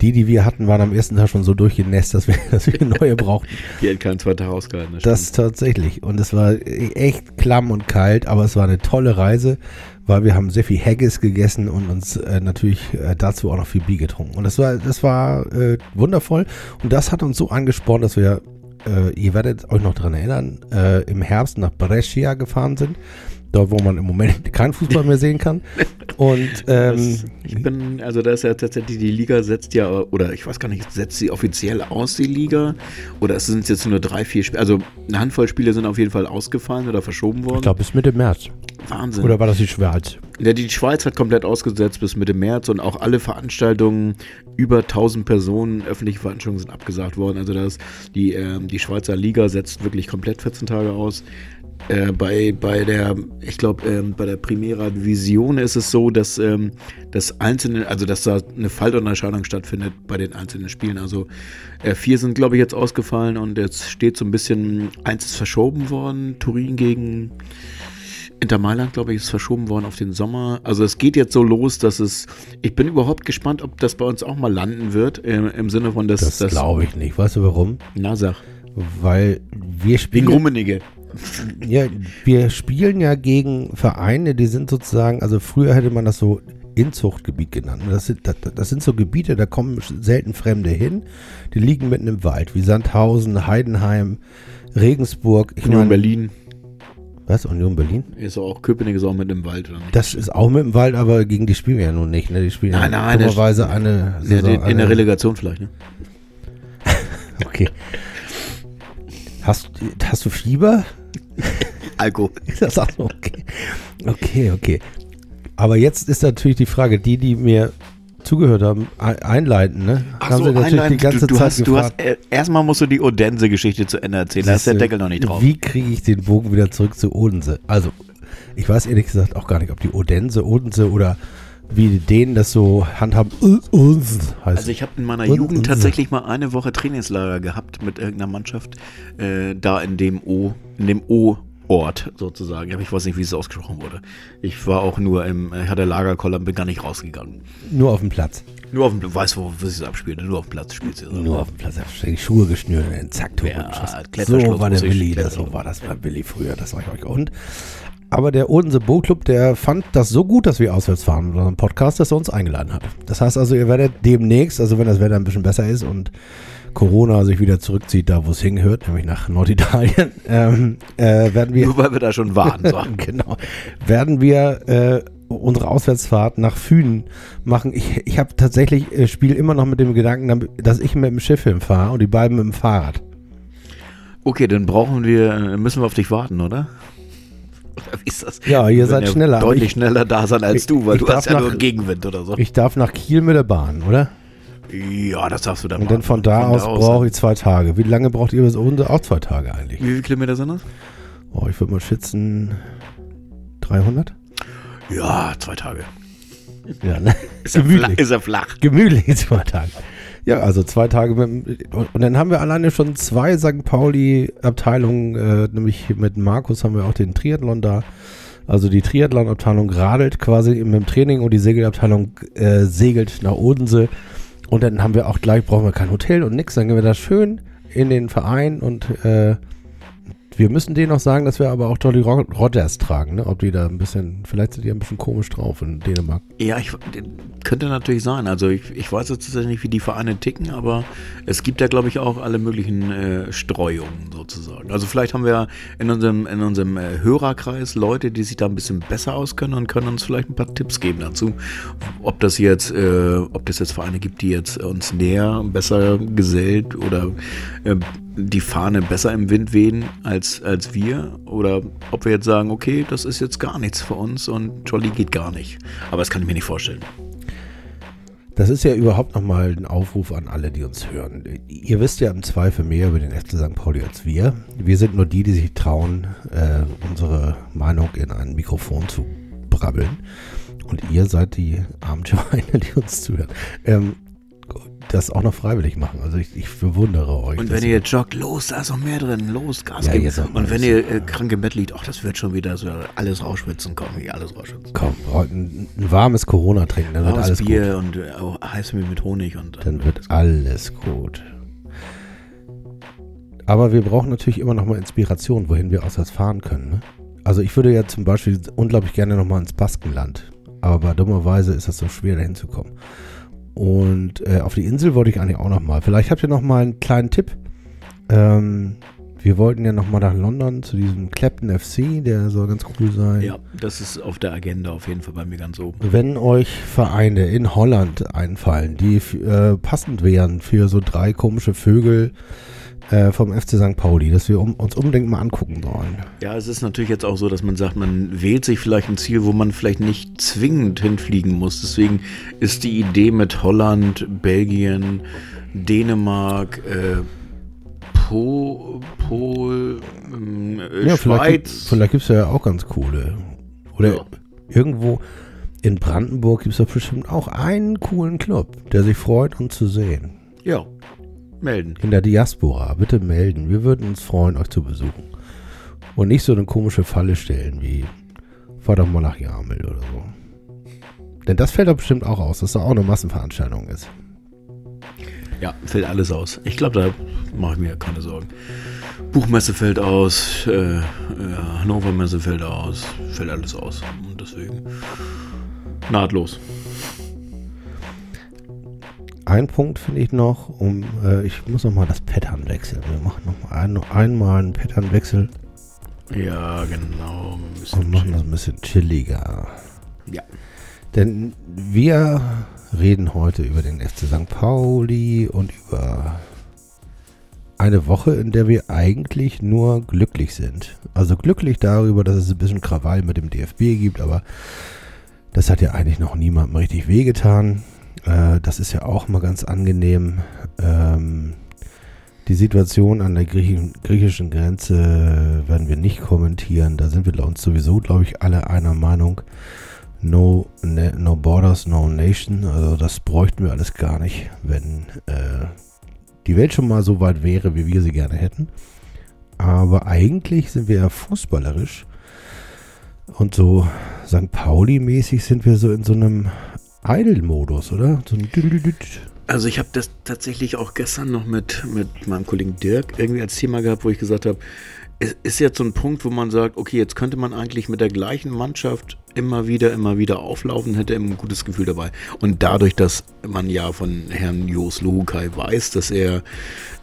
die, die wir hatten, waren am ersten Tag schon so durchgenässt, dass wir, (laughs) dass wir neue brauchten. Die hätten keinen zweiten Tag ausgehalten. Das, das tatsächlich. Und es war echt klamm und kalt, aber es war eine tolle Reise, weil wir haben sehr viel Haggis gegessen und uns äh, natürlich äh, dazu auch noch viel Bier getrunken. Und das war, das war äh, wundervoll. Und das hat uns so angespornt, dass wir, äh, ihr werdet euch noch daran erinnern, äh, im Herbst nach Brescia gefahren sind dort wo man im Moment (laughs) keinen Fußball mehr sehen kann. Und (laughs) ähm, das, ich bin, also da ist ja tatsächlich, die Liga setzt ja, oder ich weiß gar nicht, setzt sie offiziell aus, die Liga? Oder es sind jetzt nur drei, vier Spiele, also eine Handvoll Spiele sind auf jeden Fall ausgefallen oder verschoben worden. Ich glaube bis Mitte März. Wahnsinn. Oder war das die Schweiz? Ja, die Schweiz hat komplett ausgesetzt bis Mitte März und auch alle Veranstaltungen über 1000 Personen, öffentliche Veranstaltungen sind abgesagt worden. Also das, die, äh, die Schweizer Liga setzt wirklich komplett 14 Tage aus. Äh, bei, bei der, ich glaube, ähm, bei der Primera Vision ist es so, dass ähm, das einzelne, also dass da eine Fallunterscheidung stattfindet bei den einzelnen Spielen. Also äh, vier sind, glaube ich, jetzt ausgefallen und jetzt steht so ein bisschen, eins ist verschoben worden, Turin gegen Inter Mailand, glaube ich, ist verschoben worden auf den Sommer. Also es geht jetzt so los, dass es. Ich bin überhaupt gespannt, ob das bei uns auch mal landen wird. Im, im Sinne von, dass Das glaube ich nicht. Weißt du warum? Na, sag. Weil wir Wegen spielen. Ja, wir spielen ja gegen Vereine, die sind sozusagen, also früher hätte man das so Inzuchtgebiet genannt. Das sind, das, das sind so Gebiete, da kommen selten Fremde hin. Die liegen mitten im Wald, wie Sandhausen, Heidenheim, Regensburg. Ich Union meine, Berlin. was? Union Berlin? Ist auch Köpenick ist auch mit im Wald, oder? Das ist auch mit dem Wald, aber gegen die spielen wir ja nun nicht. Ne? Die spielen Nein, ja dummerweise eine Saison. in, in der eine- Relegation vielleicht, ne? (laughs) Okay. Hast, hast du Fieber? (laughs) Alko. Ist das auch? Okay. Okay, okay. Aber jetzt ist natürlich die Frage, die, die mir zugehört haben, ein- einleiten, ne? Ach haben so, sie natürlich einleiten. die ganze du, du Zeit hast, du hast, äh, erstmal musst du die Odense-Geschichte zu Ende erzählen. Da ist der Deckel noch nicht drauf. Wie kriege ich den Bogen wieder zurück zu Odense? Also, ich weiß ehrlich gesagt auch gar nicht, ob die Odense, Odense oder wie die Dänen das so handhaben. Also ich habe in meiner Jugend tatsächlich mal eine Woche Trainingslager gehabt mit irgendeiner Mannschaft äh, da in dem O, in dem O-Ort sozusagen. Aber ich weiß nicht, wie es ausgesprochen wurde. Ich war auch nur im, ich hatte Lagerkoller und bin gar nicht rausgegangen. nur auf dem Platz. Nur auf dem, weiß wo, wo sie es abspielt. Nur auf dem Platz spielt sie. Nur auf dem Platz. Die Schuhe geschnürt und zack, Tor Ja, So war der Willi, das, so war das bei Willi früher, das sag ich euch. Und aber der Odense Bootclub, der fand das so gut, dass wir auswärts fahren mit unserem Podcast, dass er uns eingeladen hat. Das heißt also, ihr werdet demnächst, also wenn das Wetter ein bisschen besser ist und Corona sich wieder zurückzieht, da wo es hingehört, nämlich nach Norditalien, (laughs) ähm, äh, werden wir Nur weil wir da schon waren. So. (laughs) genau. Werden wir äh, unsere Auswärtsfahrt nach Fünen machen. Ich, ich habe tatsächlich, äh, spiele immer noch mit dem Gedanken, dass ich mit dem Schiff hinfahre und die beiden mit dem Fahrrad. Okay, dann brauchen wir, müssen wir auf dich warten, oder? Oder wie ist das? Ja, ihr seid ja schneller, Deutlich ich- schneller da sein als ich- du, weil du hast ja nach- nur Gegenwind oder so. Ich darf nach Kiel mit der Bahn, oder? ja, das darfst du dann Und dann von da aus brauche ich zwei Tage. Wie lange braucht ihr bis Odense? Auch zwei Tage eigentlich. Wie viele Kilometer sind das? Oh, ich würde mal schätzen 300? Ja, zwei Tage. Ja, ne? Ist er, flach, ist er flach. Gemütlich zwei Tage. Ja, also zwei Tage mit und, und dann haben wir alleine schon zwei St. Pauli-Abteilungen, äh, nämlich mit Markus haben wir auch den Triathlon da. Also die Triathlon-Abteilung radelt quasi mit dem Training und die Segelabteilung äh, segelt nach Odense. Und dann haben wir auch gleich, brauchen wir kein Hotel und nix, dann gehen wir da schön in den Verein und äh, wir müssen denen auch sagen, dass wir aber auch Jolly Ro- Rogers tragen, ne? Ob die da ein bisschen, vielleicht sind die ein bisschen komisch drauf in Dänemark. Ja, ich, könnte natürlich sein. Also ich, ich weiß jetzt tatsächlich nicht, wie die Vereine ticken, aber es gibt ja, glaube ich, auch alle möglichen äh, Streuungen sozusagen. Also vielleicht haben wir in unserem, in unserem äh, Hörerkreis Leute, die sich da ein bisschen besser auskennen und können uns vielleicht ein paar Tipps geben dazu, ob das jetzt, äh, ob das jetzt Vereine gibt, die jetzt uns näher, besser gesellt oder äh, die Fahne besser im Wind wehen als, als wir oder ob wir jetzt sagen, okay, das ist jetzt gar nichts für uns und Jolly geht gar nicht. Aber das kann ich mir nicht vorstellen. Das ist ja überhaupt nochmal ein Aufruf an alle, die uns hören. Ihr wisst ja im Zweifel mehr über den FC St. Pauli als wir. Wir sind nur die, die sich trauen, äh, unsere Meinung in ein Mikrofon zu brabbeln. Und ihr seid die armen (laughs) die uns zuhören. Ähm, das auch noch freiwillig machen. Also ich, ich bewundere euch. Und wenn ihr joggt, los, da ist noch mehr drin, los, Gas Ja, geben. Und wenn ihr äh, krank im Bett liegt, ach, das wird schon wieder so alles rausschwitzen, komm, hier alles rausschwitzen. Komm, ein, ein warmes Corona trinken, dann wird Warmes alles gut. Bier und äh, auch Heißmehl mit Honig und Dann wird alles gut. Aber wir brauchen natürlich immer noch mal Inspiration, wohin wir auswärts fahren können. Ne? Also ich würde ja zum Beispiel unglaublich gerne noch mal ins Baskenland. Aber dummerweise ist das so schwer, dahin zu kommen. Und äh, auf die Insel wollte ich eigentlich auch noch mal. Vielleicht habt ihr noch mal einen kleinen Tipp. Ähm, wir wollten ja noch mal nach London zu diesem Clapton FC, der soll ganz cool sein. ja, das ist auf der Agenda auf jeden Fall bei mir ganz oben. Wenn euch Vereine in Holland einfallen, die äh, passend wären für so drei komische Vögel äh, vom FC St. Pauli, dass wir um, uns unbedingt mal angucken sollen. Ja, es ist natürlich jetzt auch so, dass man sagt, man wählt sich vielleicht ein Ziel, wo man vielleicht nicht zwingend hinfliegen muss. Deswegen ist die Idee mit Holland, Belgien, Dänemark, äh, Po, Pol, ähm, äh, Ja, vielleicht, gibt- Schweiz. vielleicht gibt es ja auch ganz coole. Oder Ja. irgendwo in Brandenburg gibt es doch bestimmt auch einen coolen Club, der sich freut, uns zu sehen. Ja, melden. In der Diaspora. Bitte melden. Wir würden uns freuen, euch zu besuchen. Und nicht so eine komische Falle stellen wie fahr doch mal nach Jamel oder so. Denn das fällt doch bestimmt auch aus, dass da auch eine Massenveranstaltung ist. Ja, fällt alles aus. Ich glaube, da mache ich mir keine Sorgen. Buchmesse fällt aus, äh, äh, Hannover Messe fällt aus, fällt alles aus. Und deswegen nahtlos. Ein Punkt finde ich noch, um, äh, ich muss noch mal das Pattern wechseln. Wir machen noch mal ein, einmal einen Patternwechsel Ja, genau. Und machen das ein bisschen chilliger. Ja. Denn wir reden heute über den FC St. Pauli und über eine Woche, in der wir eigentlich nur glücklich sind. Also glücklich darüber, dass es ein bisschen Krawall mit dem DFB gibt, aber das hat ja eigentlich noch niemandem richtig wehgetan. Äh, das ist ja auch mal ganz angenehm. Ähm, die Situation an der Griechen, griechischen Grenze werden wir nicht kommentieren. Da sind wir uns sowieso, glaube ich, alle einer Meinung. No, ne, no Borders, no Nation. Also das bräuchten wir alles gar nicht, wenn äh, die Welt schon mal so weit wäre, wie wir sie gerne hätten. Aber eigentlich sind wir ja fußballerisch. Und so St. Pauli-mäßig sind wir so in so einem Idle-Modus, oder? So. Also ich habe das tatsächlich auch gestern noch mit, mit meinem Kollegen Dirk irgendwie als Thema gehabt, wo ich gesagt habe, es ist jetzt so ein Punkt, wo man sagt, okay, jetzt könnte man eigentlich mit der gleichen Mannschaft immer wieder, immer wieder auflaufen, hätte ein gutes Gefühl dabei. Und dadurch, dass man ja von Herrn Jos Luhukai weiß, dass er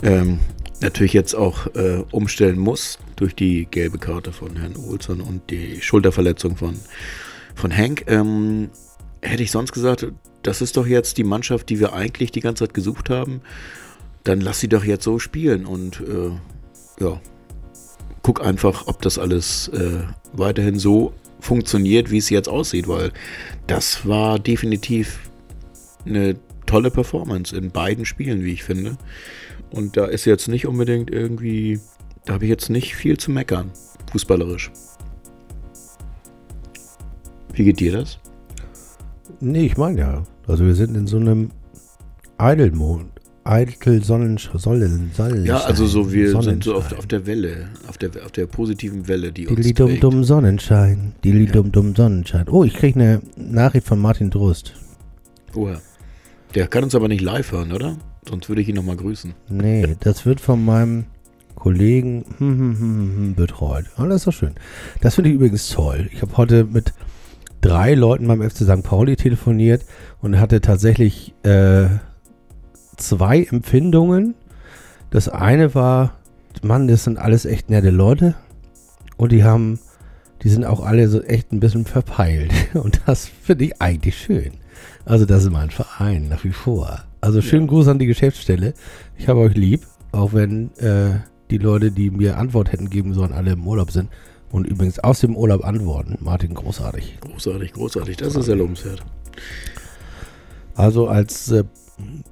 ähm, natürlich jetzt auch äh, umstellen muss durch die gelbe Karte von Herrn Olsson und die Schulterverletzung von, von Hank, ähm, hätte ich sonst gesagt, das ist doch jetzt die Mannschaft, die wir eigentlich die ganze Zeit gesucht haben. Dann lass sie doch jetzt so spielen und äh, ja, guck einfach, ob das alles äh, weiterhin so funktioniert, wie es jetzt aussieht, weil das war definitiv eine tolle Performance in beiden Spielen, wie ich finde. Und da ist jetzt nicht unbedingt irgendwie, da habe ich jetzt nicht viel zu meckern, fußballerisch. Wie geht dir das? Nee, ich meine ja. Also wir sind in so einem Idle-Mode. Idle Sonnenschein. Sonnen, Sonnen, Ja, also so, wir sind so auf, auf der Welle, auf der, auf der positiven Welle, die uns Dili dum dum Sonnenschein. Dili dum dum Sonnenschein. Oh, ich kriege eine Nachricht von Martin Drust. Woher? Der kann uns aber nicht live hören, oder? Sonst würde ich ihn nochmal grüßen. Nee, das wird von meinem Kollegen hm, hm, hm, hm, betreut. Oh, das ist doch schön. Das finde ich übrigens toll. Ich habe heute mit drei Leuten beim FC St. Pauli telefoniert und hatte tatsächlich äh, zwei Empfindungen. Das eine war, Mann, das sind alles echt nette Leute und die haben, die sind auch alle so echt ein bisschen verpeilt (laughs) und das finde ich eigentlich schön. Also das ist mein Verein nach wie vor. Also schönen Gruß an die Geschäftsstelle. Ich habe euch lieb, auch wenn äh, die Leute, die mir Antwort hätten geben sollen, alle im Urlaub sind. Und übrigens aus dem Urlaub antworten. Martin, großartig. Großartig, großartig. Das ist sehr lobenswert. Also als äh,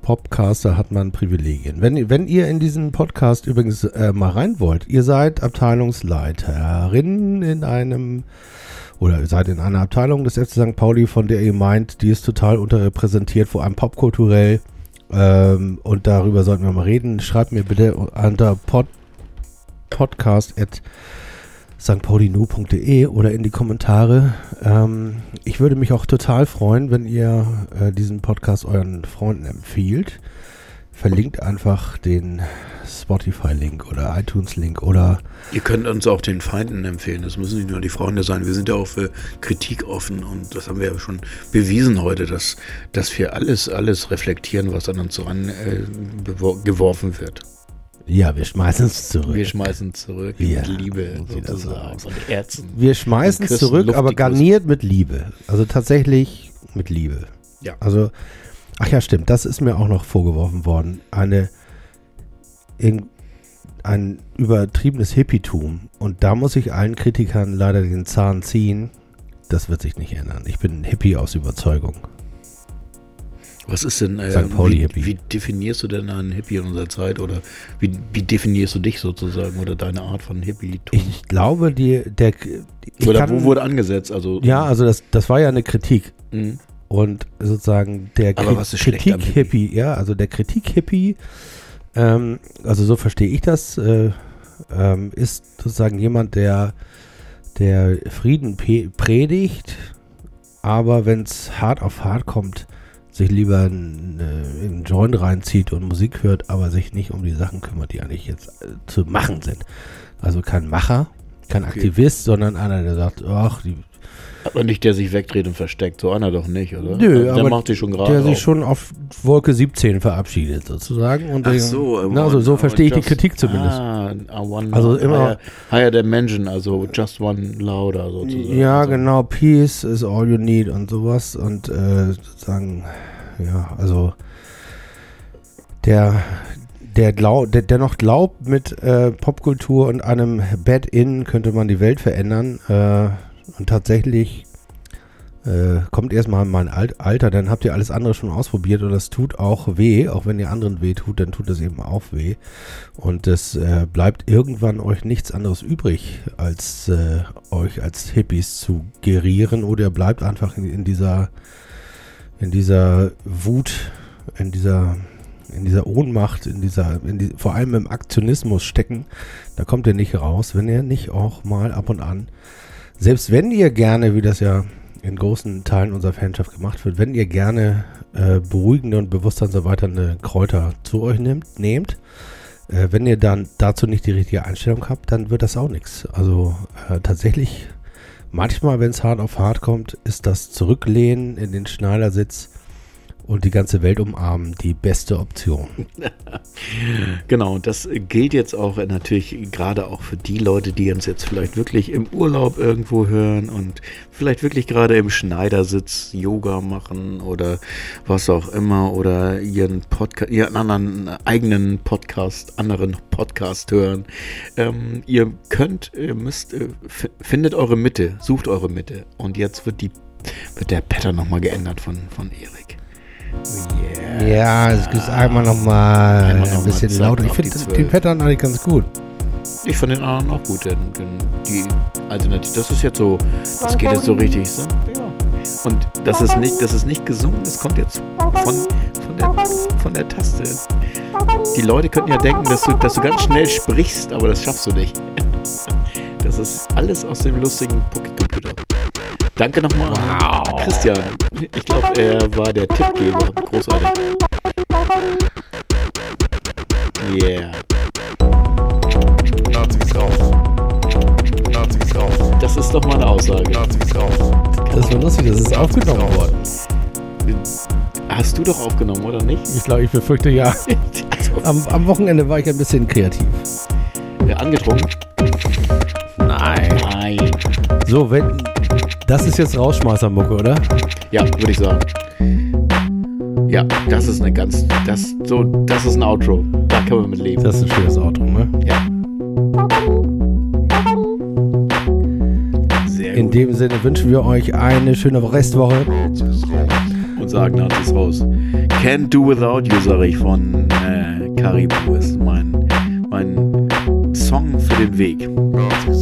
Popcaster hat man Privilegien. Wenn, wenn ihr in diesen Podcast übrigens äh, mal rein wollt, ihr seid Abteilungsleiterin in einem oder ihr seid in einer Abteilung des FC St. Pauli, von der ihr meint, die ist total unterrepräsentiert, vor allem popkulturell. Ähm, und darüber sollten wir mal reden. Schreibt mir bitte unter pod, podcast at stpaulinu.de oder in die Kommentare. Ähm, ich würde mich auch total freuen, wenn ihr äh, diesen Podcast euren Freunden empfiehlt. Verlinkt einfach den Spotify-Link oder iTunes-Link oder Ihr könnt uns auch den Feinden empfehlen. Das müssen nicht nur die Freunde sein. Wir sind ja auch für Kritik offen und das haben wir ja schon bewiesen heute, dass, dass wir alles, alles reflektieren, was an uns so äh, wird. Ja, wir schmeißen es zurück. Wir schmeißen zurück Ja, mit Liebe sozusagen heißt. und Herzen. Wir schmeißen es zurück, aber luftig garniert mit Liebe. Also tatsächlich mit Liebe. Ja. Also, ach ja, stimmt, das ist mir auch noch vorgeworfen worden. Eine, in, ein übertriebenes Hippietum. Und da muss ich allen Kritikern leider den Zahn ziehen. Das wird sich nicht ändern. Ich bin ein Hippie aus Überzeugung. Was ist denn, äh. Pauli wie, Hippie. wie definierst du denn einen Hippie in unserer Zeit oder wie, wie definierst du dich sozusagen oder deine Art von Hippie? Ich glaube, die, der, ich oder kann- wo wurde angesetzt? Also, ja, also das, das war ja eine Kritik. Mhm. Und sozusagen der Kritik-Hippie, ja, also der Kritik-Hippie, ähm, also so verstehe ich das, äh, ähm, ist sozusagen jemand, der der Frieden predigt, aber wenn es hart auf hart kommt, sich lieber einen, äh, einen Joint reinzieht und Musik hört, aber sich nicht um die Sachen kümmert, die eigentlich jetzt äh, zu machen sind. Also kein Macher, kein Okay. Aktivist, sondern einer, der sagt, ach, die, Aber nicht, der sich wegdreht und versteckt. So einer doch nicht, oder? Nö, der aber macht sich schon gerade. der sich auf. schon auf Wolke 17 verabschiedet sozusagen. Und Ach so, na, also so verstehe ich die Kritik zumindest. Ah, a one Also immer- higher, higher dimension, also just one louder sozusagen. Ja, also, genau. Peace is all you need und sowas. Und äh, sozusagen, ja, also der, der, glaub, der, der noch glaubt, mit äh, Popkultur und einem Bed-In könnte man die Welt verändern. Äh, und tatsächlich äh, kommt erstmal mein Alt Alter, dann habt ihr alles andere schon ausprobiert und das tut auch weh. Auch wenn ihr anderen weh tut, dann tut es eben auch weh. Und es äh, bleibt irgendwann euch nichts anderes übrig, als äh, euch als Hippies zu gerieren oder ihr bleibt einfach in, in dieser in dieser Wut, in dieser in dieser Ohnmacht, in dieser, in die, vor allem im Aktionismus stecken. Da kommt ihr nicht raus, wenn ihr nicht auch mal ab und an, selbst wenn ihr gerne, wie das ja in großen Teilen unserer Fanschaft gemacht wird, wenn ihr gerne äh, beruhigende und bewusstseinserweiternde Kräuter zu euch nehmt, nehmt äh, wenn ihr dann dazu nicht die richtige Einstellung habt, dann wird das auch nichts. Also äh, tatsächlich, manchmal, wenn es hart auf hart kommt, ist das Zurücklehnen in den Schneidersitz und die ganze Welt umarmen die beste Option. (laughs) Genau, und das gilt jetzt auch natürlich gerade auch für die Leute, die uns jetzt vielleicht wirklich im Urlaub irgendwo hören und vielleicht wirklich gerade im Schneidersitz Yoga machen oder was auch immer oder ihren Podcast, ihren anderen eigenen Podcast, anderen Podcast hören. Ähm, ihr könnt, ihr müsst, äh, findet eure Mitte, sucht eure Mitte. Und jetzt wird die, wird der Pattern nochmal geändert von, von Erik. Yeah. Ja, es ist einmal nochmal Einmal noch ein bisschen lauter. Ich finde die den. Pattern eigentlich ganz gut. Ich fand den anderen auch gut, denn, denn die Alternative, das ist jetzt so, das geht jetzt so richtig. So. Und das ist nicht, das ist nicht gesungen, das kommt jetzt von, von, der, von der Taste. Die Leute könnten ja denken, dass du, dass du ganz schnell sprichst, aber das schaffst du nicht. (laughs) Das ist alles aus dem lustigen Pocket Computer. Danke nochmal an Christian. Ich glaube, er war der Tippgeber. Großartig. Yeah. Nazis raus. Nazis raus. Das ist doch mal eine Aussage. Nazis raus. Das war lustig, das ist aufgenommen worden. Hast du doch aufgenommen, oder nicht? Ich glaube, ich befürchte ja. (laughs) Am, am Wochenende war ich ein bisschen kreativ. Ja, angetrunken? Nein. Nein. So, wenn. Das ist jetzt Rausschmeißermucke, oder? Ja, würde ich sagen. Ja, das ist eine ganz. Das, so, das ist ein Outro. Da können wir mit leben. Das ist ein schönes Auto, ne? Ja. Sehr In gut. dem Sinne wünschen wir euch eine schöne Restwoche. Und sagen Nazis raus. Can't do without you, sage ich von äh, Caribou. Ist mein, mein Song für den Weg. Nazis